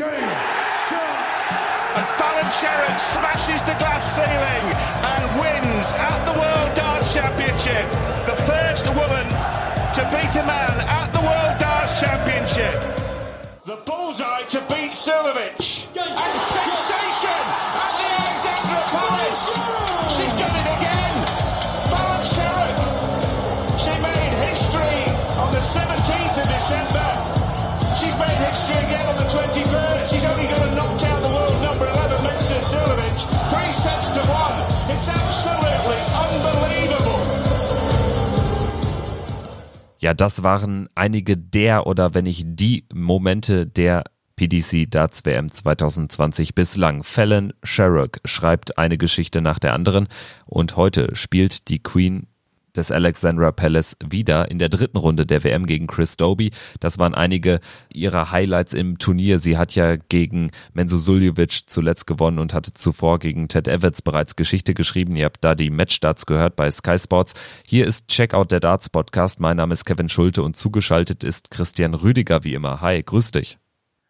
Game. Shot. And Fallon Sherrock smashes the glass ceiling and wins at the World Darts Championship. The first woman to beat a man at the World Darts Championship. The bullseye to beat Silovic. And sensation at the Alexandra Palace. She's done it again. Fallon Sherrock. She made history on the 17th of December. History again on the 23rd. She's only going to knock out the world number 11, Mensa Silovic. Three sets to one. It's absolutely unbelievable. Ja, das waren einige der oder wenn nicht die Momente der PDC Darts WM 2020 bislang. Fallon Sherrock schreibt eine Geschichte nach der anderen und heute spielt die Queen des Alexandra Palace wieder in der dritten Runde der WM gegen Chris Doby. Das waren einige ihrer Highlights im Turnier. Sie hat ja gegen Menzo Suljovic zuletzt gewonnen und hatte zuvor gegen Ted Evans bereits Geschichte geschrieben. Ihr habt da die Matchstarts gehört bei Sky Sports. Hier ist Checkout der Darts Podcast. Mein Name ist Kevin Schulte und zugeschaltet ist Christian Rüdiger wie immer. Hi, grüß dich.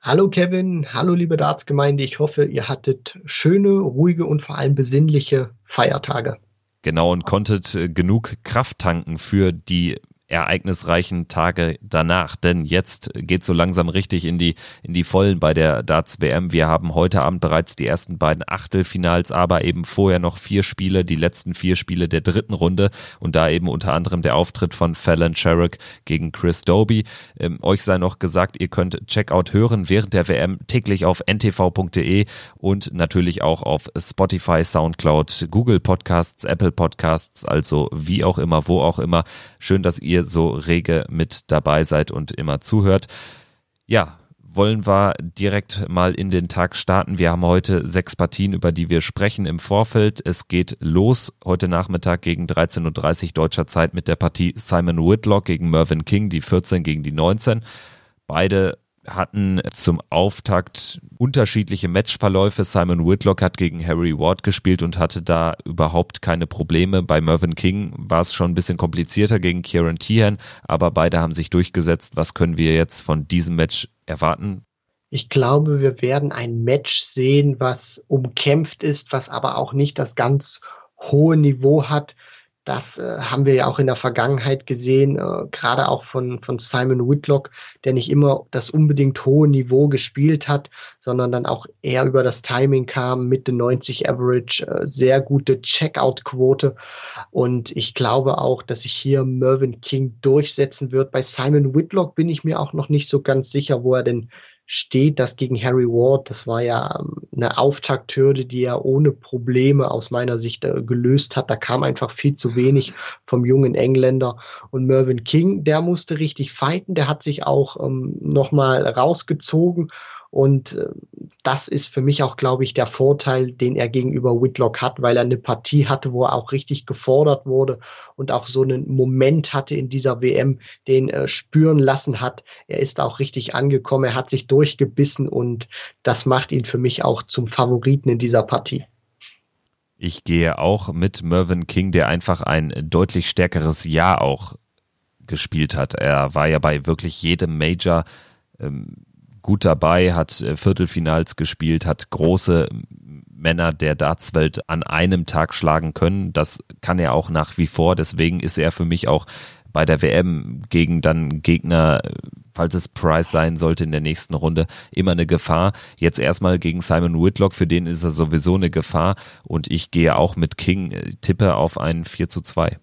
Hallo Kevin, hallo liebe Dartsgemeinde. Ich hoffe, ihr hattet schöne, ruhige und vor allem besinnliche Feiertage. Genau, und konntet äh, genug Kraft tanken für die ereignisreichen Tage danach. Denn jetzt geht so langsam richtig in die, in die Vollen bei der Darts WM. Wir haben heute Abend bereits die ersten beiden Achtelfinals, aber eben vorher noch vier Spiele, die letzten vier Spiele der dritten Runde und da eben unter anderem der Auftritt von Fallon Sherrock gegen Chris Doby. Ähm, euch sei noch gesagt, ihr könnt Checkout hören während der WM täglich auf ntv.de und natürlich auch auf Spotify, Soundcloud, Google Podcasts, Apple Podcasts, also wie auch immer, wo auch immer. Schön, dass ihr so rege mit dabei seid und immer zuhört. Ja, wollen wir direkt mal in den Tag starten. Wir haben heute sechs Partien, über die wir sprechen im Vorfeld. Es geht los heute Nachmittag gegen 13.30 Uhr deutscher Zeit mit der Partie Simon Whitlock gegen Mervyn King, die 14 gegen die 19. Beide hatten zum Auftakt unterschiedliche Matchverläufe. Simon Whitlock hat gegen Harry Ward gespielt und hatte da überhaupt keine Probleme. Bei Mervyn King war es schon ein bisschen komplizierter gegen Kieran Tehan, aber beide haben sich durchgesetzt. Was können wir jetzt von diesem Match erwarten? Ich glaube, wir werden ein Match sehen, was umkämpft ist, was aber auch nicht das ganz hohe Niveau hat, das äh, haben wir ja auch in der Vergangenheit gesehen, äh, gerade auch von, von Simon Whitlock, der nicht immer das unbedingt hohe Niveau gespielt hat, sondern dann auch eher über das Timing kam, Mitte 90 Average, äh, sehr gute Checkout-Quote. Und ich glaube auch, dass sich hier Mervyn King durchsetzen wird. Bei Simon Whitlock bin ich mir auch noch nicht so ganz sicher, wo er denn steht das gegen Harry Ward. Das war ja ähm, eine Auftakthürde, die er ohne Probleme aus meiner Sicht äh, gelöst hat. Da kam einfach viel zu wenig vom jungen Engländer. Und Mervyn King, der musste richtig fighten. Der hat sich auch ähm, nochmal rausgezogen und äh, das ist für mich auch, glaube ich, der Vorteil, den er gegenüber Whitlock hat, weil er eine Partie hatte, wo er auch richtig gefordert wurde und auch so einen Moment hatte in dieser WM, den äh, spüren lassen hat. Er ist auch richtig angekommen, er hat sich durchgebissen und das macht ihn für mich auch zum Favoriten in dieser Partie. Ich gehe auch mit Mervyn King, der einfach ein deutlich stärkeres Jahr auch gespielt hat. Er war ja bei wirklich jedem Major ähm, gut dabei, hat äh, Viertelfinals gespielt, hat große Männer der Dartswelt an einem Tag schlagen können. Das kann er auch nach wie vor. Deswegen ist er für mich auch bei der WM gegen dann Gegner, falls es Price sein sollte in der nächsten Runde, immer eine Gefahr. Jetzt erstmal gegen Simon Whitlock, für den ist er sowieso eine Gefahr. Und ich gehe auch mit King, äh, tippe auf ein 4 zu 2.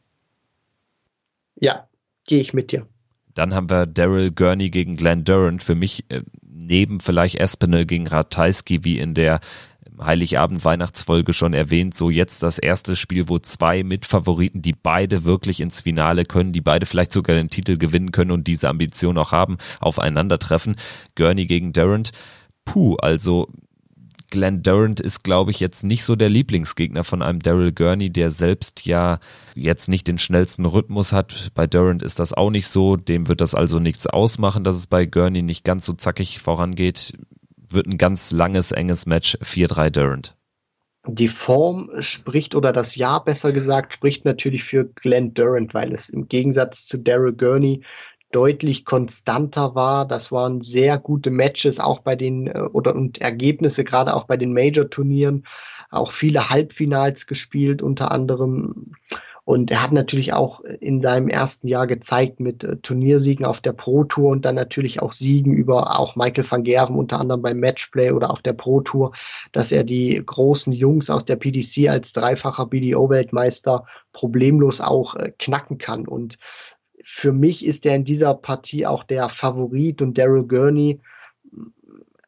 Ja, gehe ich mit dir. Dann haben wir Daryl Gurney gegen Glenn Durant. Für mich äh, neben vielleicht Espinel gegen Ratajski, wie in der Heiligabend-Weihnachtsfolge schon erwähnt, so jetzt das erste Spiel, wo zwei Mitfavoriten, die beide wirklich ins Finale können, die beide vielleicht sogar den Titel gewinnen können und diese Ambition auch haben, aufeinandertreffen. Gurney gegen Durant. Puh, also Glenn Durant ist, glaube ich, jetzt nicht so der Lieblingsgegner von einem Daryl Gurney, der selbst ja jetzt nicht den schnellsten Rhythmus hat. Bei Durant ist das auch nicht so. Dem wird das also nichts ausmachen, dass es bei Gurney nicht ganz so zackig vorangeht. Wird ein ganz langes, enges Match. 4-3 Durant. Die Form spricht, oder das Jahr besser gesagt, spricht natürlich für Glenn Durant, weil es im Gegensatz zu Daryl Gurney deutlich konstanter war. Das waren sehr gute Matches, auch bei den äh, oder und Ergebnisse, gerade auch bei den Major-Turnieren. Auch viele Halbfinals gespielt, unter anderem und er hat natürlich auch in seinem ersten Jahr gezeigt mit äh, Turniersiegen auf der Pro Tour und dann natürlich auch Siegen über auch Michael van Gerven unter anderem beim Matchplay oder auf der Pro Tour, dass er die großen Jungs aus der PDC als dreifacher BDO-Weltmeister problemlos auch äh, knacken kann. Und für mich ist er in dieser Partie auch der Favorit und Daryl Gurney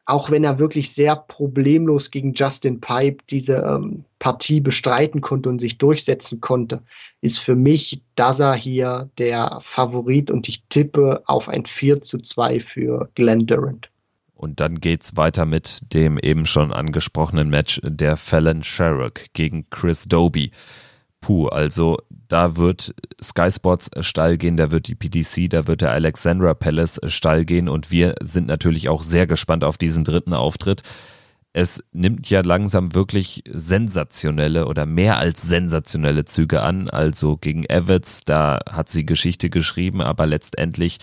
auch wenn er wirklich sehr problemlos gegen Justin Pipe diese ähm, Partie bestreiten konnte und sich durchsetzen konnte, ist für mich Daza hier der Favorit und ich tippe auf ein 4 zu 2 für Glenn Durant. Und dann geht's weiter mit dem eben schon angesprochenen Match der Fallon Sherrock gegen Chris Doby puh, also da wird Sky Sports Stall gehen, da wird die PDC, da wird der Alexandra Palace Stall gehen und wir sind natürlich auch sehr gespannt auf diesen dritten Auftritt. Es nimmt ja langsam wirklich sensationelle oder mehr als sensationelle Züge an. Also gegen Evans, da hat sie Geschichte geschrieben, aber letztendlich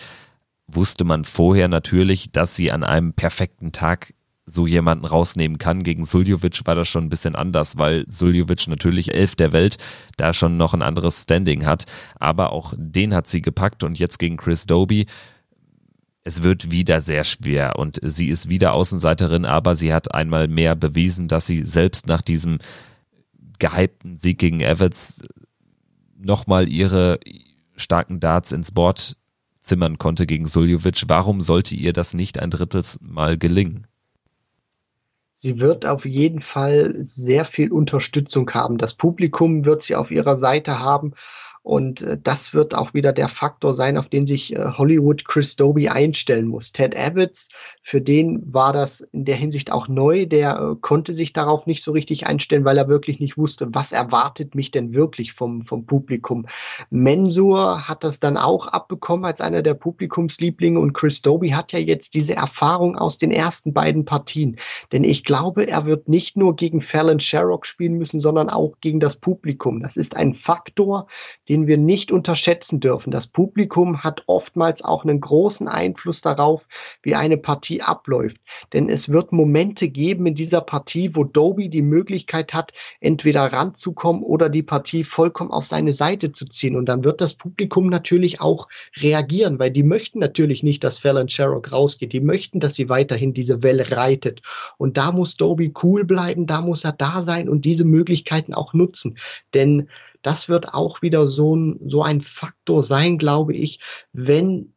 wusste man vorher natürlich, dass sie an einem perfekten Tag so jemanden rausnehmen kann. Gegen Suljovic war das schon ein bisschen anders, weil Suljovic natürlich elf der Welt da schon noch ein anderes Standing hat. Aber auch den hat sie gepackt und jetzt gegen Chris Doby. Es wird wieder sehr schwer und sie ist wieder Außenseiterin, aber sie hat einmal mehr bewiesen, dass sie selbst nach diesem gehypten Sieg gegen Evans nochmal ihre starken Darts ins Board zimmern konnte gegen Suljovic. Warum sollte ihr das nicht ein drittes Mal gelingen? Sie wird auf jeden Fall sehr viel Unterstützung haben. Das Publikum wird sie auf ihrer Seite haben. Und äh, das wird auch wieder der Faktor sein, auf den sich äh, Hollywood Chris Doby einstellen muss. Ted Evans, für den war das in der Hinsicht auch neu. Der äh, konnte sich darauf nicht so richtig einstellen, weil er wirklich nicht wusste, was erwartet mich denn wirklich vom, vom Publikum. Mensur hat das dann auch abbekommen als einer der Publikumslieblinge und Chris Doby hat ja jetzt diese Erfahrung aus den ersten beiden Partien. Denn ich glaube, er wird nicht nur gegen Fallon Sherrock spielen müssen, sondern auch gegen das Publikum. Das ist ein Faktor, den wir nicht unterschätzen dürfen. Das Publikum hat oftmals auch einen großen Einfluss darauf, wie eine Partie abläuft. Denn es wird Momente geben in dieser Partie, wo Doby die Möglichkeit hat, entweder ranzukommen oder die Partie vollkommen auf seine Seite zu ziehen. Und dann wird das Publikum natürlich auch reagieren, weil die möchten natürlich nicht, dass Fallon Sherrock rausgeht. Die möchten, dass sie weiterhin diese Welle reitet. Und da muss Doby cool bleiben, da muss er da sein und diese Möglichkeiten auch nutzen. Denn das wird auch wieder so ein, so ein Faktor sein, glaube ich, wenn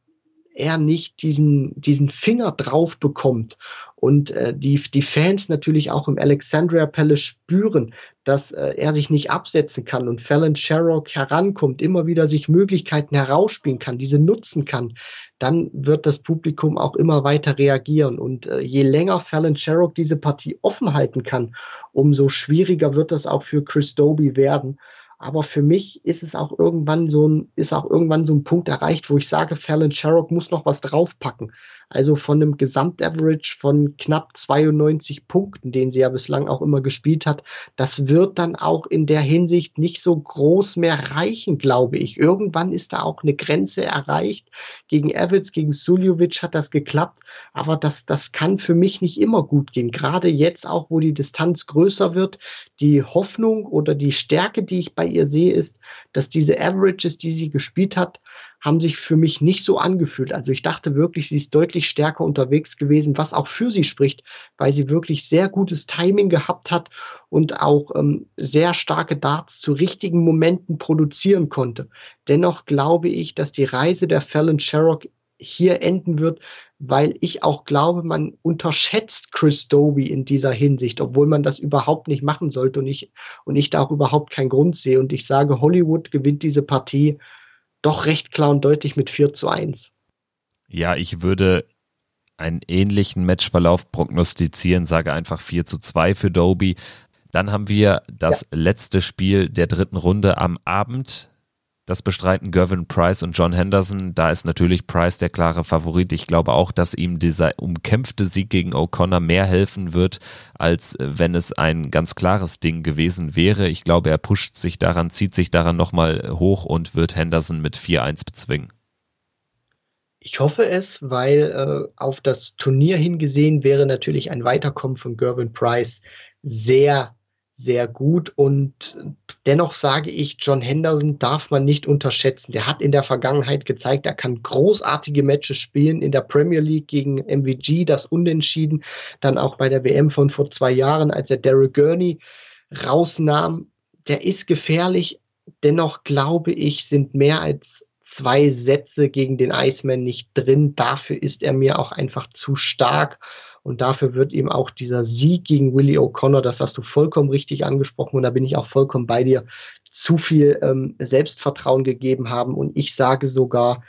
er nicht diesen, diesen Finger drauf bekommt und äh, die, die Fans natürlich auch im Alexandria Palace spüren, dass äh, er sich nicht absetzen kann und Fallon Sherrock herankommt, immer wieder sich Möglichkeiten herausspielen kann, diese nutzen kann, dann wird das Publikum auch immer weiter reagieren. Und äh, je länger Fallon Sherrock diese Partie offen halten kann, umso schwieriger wird das auch für Chris Doby werden. Aber für mich ist es auch irgendwann so ein, ist auch irgendwann so ein Punkt erreicht, wo ich sage, Fallon Sherrock muss noch was draufpacken also von einem Gesamtaverage von knapp 92 Punkten, den sie ja bislang auch immer gespielt hat. Das wird dann auch in der Hinsicht nicht so groß mehr reichen, glaube ich. Irgendwann ist da auch eine Grenze erreicht. Gegen Evans, gegen Suljovic hat das geklappt, aber das, das kann für mich nicht immer gut gehen. Gerade jetzt auch, wo die Distanz größer wird, die Hoffnung oder die Stärke, die ich bei ihr sehe, ist, dass diese Averages, die sie gespielt hat, haben sich für mich nicht so angefühlt. Also ich dachte wirklich, sie ist deutlich stärker unterwegs gewesen, was auch für sie spricht, weil sie wirklich sehr gutes Timing gehabt hat und auch ähm, sehr starke Darts zu richtigen Momenten produzieren konnte. Dennoch glaube ich, dass die Reise der Fallon Sherrock hier enden wird, weil ich auch glaube, man unterschätzt Chris Doby in dieser Hinsicht, obwohl man das überhaupt nicht machen sollte und ich, und ich da auch überhaupt keinen Grund sehe. Und ich sage, Hollywood gewinnt diese Partie doch recht klar und deutlich mit 4 zu 1. Ja, ich würde einen ähnlichen Matchverlauf prognostizieren, sage einfach 4 zu 2 für Doby. Dann haben wir das ja. letzte Spiel der dritten Runde am Abend. Das bestreiten Gervin Price und John Henderson. Da ist natürlich Price der klare Favorit. Ich glaube auch, dass ihm dieser umkämpfte Sieg gegen O'Connor mehr helfen wird, als wenn es ein ganz klares Ding gewesen wäre. Ich glaube, er pusht sich daran, zieht sich daran nochmal hoch und wird Henderson mit 4-1 bezwingen Ich hoffe es, weil äh, auf das Turnier hingesehen wäre natürlich ein Weiterkommen von Gervin Price sehr, sehr gut. Und dennoch sage ich, John Henderson darf man nicht unterschätzen. Der hat in der Vergangenheit gezeigt, er kann großartige Matches spielen in der Premier League gegen MVG, das Unentschieden, dann auch bei der WM von vor zwei Jahren, als er Derek Gurney rausnahm. Der ist gefährlich. Dennoch glaube ich, sind mehr als zwei Sätze gegen den Iceman nicht drin. Dafür ist er mir auch einfach zu stark. Und dafür wird ihm auch dieser Sieg gegen Willie O'Connor, das hast du vollkommen richtig angesprochen und da bin ich auch vollkommen bei dir, zu viel ähm, Selbstvertrauen gegeben haben. Und ich sage sogar,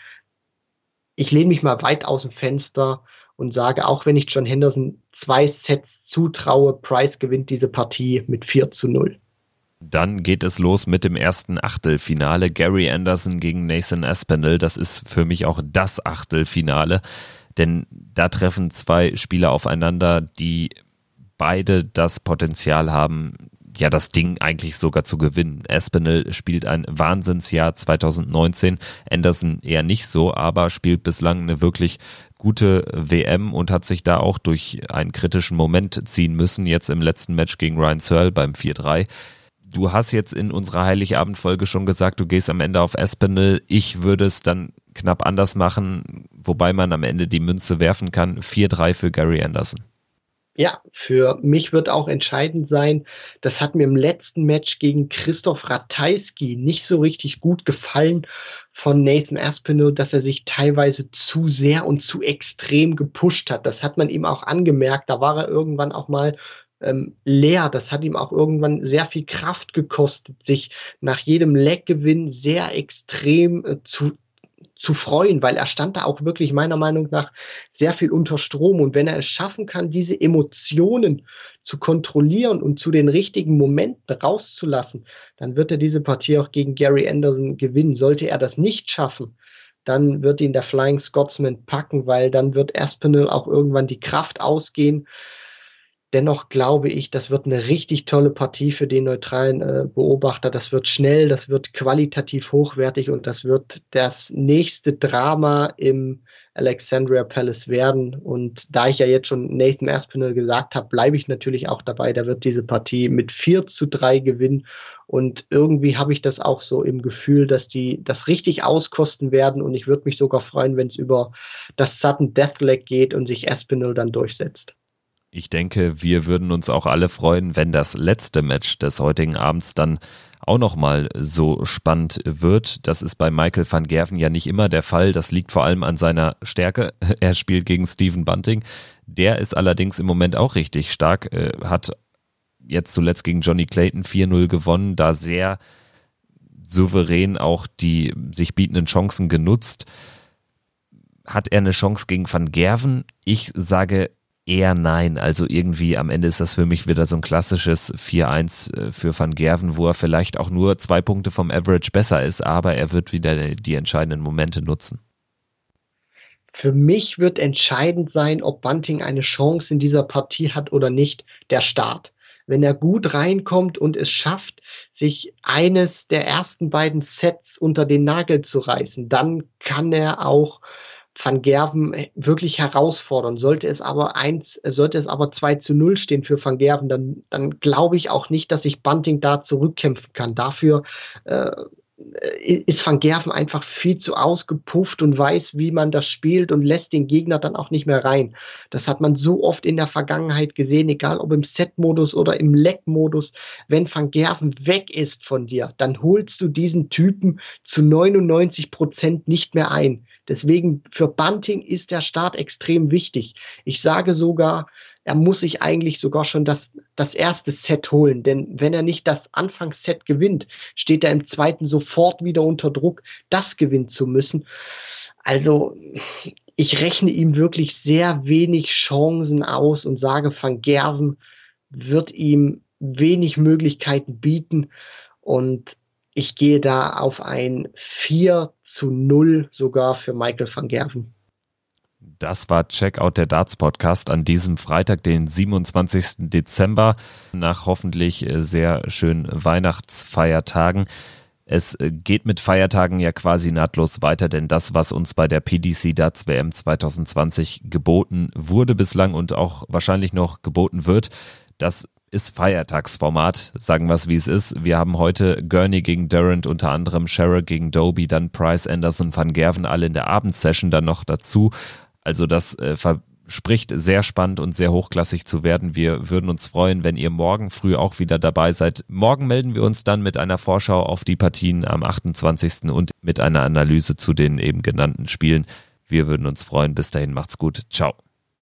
ich lehne mich mal weit aus dem Fenster und sage, auch wenn ich John Henderson zwei Sets zutraue, Price gewinnt diese Partie mit 4 zu 0. Dann geht es los mit dem ersten Achtelfinale. Gary Anderson gegen Nathan Aspinall. Das ist für mich auch das Achtelfinale, denn da treffen zwei Spieler aufeinander, die beide das Potenzial haben, ja, das Ding eigentlich sogar zu gewinnen. Aspinall spielt ein Wahnsinnsjahr 2019, Anderson eher nicht so, aber spielt bislang eine wirklich gute WM und hat sich da auch durch einen kritischen Moment ziehen müssen, jetzt im letzten Match gegen Ryan Searle beim 4-3. Du hast jetzt in unserer Heiligabend-Folge schon gesagt, du gehst am Ende auf Espinel. Ich würde es dann knapp anders machen, wobei man am Ende die Münze werfen kann. 4-3 für Gary Anderson. Ja, für mich wird auch entscheidend sein, das hat mir im letzten Match gegen Christoph Ratajski nicht so richtig gut gefallen von Nathan Aspinall, dass er sich teilweise zu sehr und zu extrem gepusht hat. Das hat man ihm auch angemerkt. Da war er irgendwann auch mal ähm, leer. Das hat ihm auch irgendwann sehr viel Kraft gekostet, sich nach jedem Leckgewinn sehr extrem äh, zu, zu freuen, weil er stand da auch wirklich meiner Meinung nach sehr viel unter Strom. Und wenn er es schaffen kann, diese Emotionen zu kontrollieren und zu den richtigen Momenten rauszulassen, dann wird er diese Partie auch gegen Gary Anderson gewinnen. Sollte er das nicht schaffen, dann wird ihn der Flying Scotsman packen, weil dann wird Aspinall auch irgendwann die Kraft ausgehen. Dennoch glaube ich, das wird eine richtig tolle Partie für den neutralen äh, Beobachter. Das wird schnell, das wird qualitativ hochwertig und das wird das nächste Drama im Alexandria Palace werden. Und da ich ja jetzt schon Nathan Aspinall gesagt habe, bleibe ich natürlich auch dabei. Da wird diese Partie mit 4 zu 3 gewinnen. Und irgendwie habe ich das auch so im Gefühl, dass die das richtig auskosten werden. Und ich würde mich sogar freuen, wenn es über das Sudden Deathleg geht und sich Aspinall dann durchsetzt. Ich denke, wir würden uns auch alle freuen, wenn das letzte Match des heutigen Abends dann auch nochmal so spannend wird. Das ist bei Michael van Gerven ja nicht immer der Fall. Das liegt vor allem an seiner Stärke. Er spielt gegen Stephen Bunting. Der ist allerdings im Moment auch richtig stark, äh, hat jetzt zuletzt gegen Johnny Clayton 4-0 gewonnen, da sehr souverän auch die sich bietenden Chancen genutzt. Hat er eine Chance gegen Van Gerven? Ich sage eher nein. Also irgendwie am Ende ist das für mich wieder so ein klassisches 4-1 äh, für Van Gerven, wo er vielleicht auch nur zwei Punkte vom Average besser ist, aber er wird wieder die entscheidenden Momente nutzen. Für mich wird entscheidend sein, ob Bunting eine Chance in dieser Partie hat oder nicht, der Start. Wenn er gut reinkommt und es schafft, sich eines der ersten beiden Sets unter den Nagel zu reißen, dann kann er auch Van Gerven wirklich herausfordern. Sollte es aber eins, sollte es aber 2 zu 0 stehen für Van Gerven, dann, dann glaube ich auch nicht, dass sich Bunting da zurückkämpfen kann. Dafür äh, ist Van Gerven einfach viel zu ausgepufft und weiß, wie man das spielt und lässt den Gegner dann auch nicht mehr rein. Das hat man so oft in der Vergangenheit gesehen, egal ob im Set-Modus oder im Leck-Modus. Wenn Van Gerven weg ist von dir, dann holst du diesen Typen zu 99 Prozent nicht mehr ein. Deswegen für Bunting ist der Start extrem wichtig. Ich sage sogar, er muss sich eigentlich sogar schon das, das erste Set holen. Denn wenn er nicht das Anfangsset gewinnt, steht er im zweiten sofort wieder unter Druck, das gewinnen zu müssen. Also ich rechne ihm wirklich sehr wenig Chancen aus und sage, Van Gerven wird ihm wenig Möglichkeiten bieten. Und ich gehe da auf ein 4 zu 0 sogar für Michael van Gerven. Das war Checkout der Darts Podcast an diesem Freitag, den 27. Dezember, nach hoffentlich äh, sehr schönen Weihnachtsfeiertagen. Es äh, geht mit Feiertagen ja quasi nahtlos weiter, denn das, was uns bei der PDC Darts WM 2020 geboten wurde bislang und auch wahrscheinlich noch geboten wird, das ist Feiertagsformat, sagen wir es wie es ist. Wir haben heute Gurney gegen Durant, unter anderem Sherrill gegen Doby, dann Price, Anderson, Van Gerven alle in der Abendsession dann noch dazu. Also das äh, spricht sehr spannend und sehr hochklassig zu werden. Wir würden uns freuen, wenn ihr morgen früh auch wieder dabei seid. Morgen melden wir uns dann mit einer Vorschau auf die Partien am 28. und mit einer Analyse zu den eben genannten Spielen. Wir würden uns freuen. Bis dahin macht's gut. Ciao.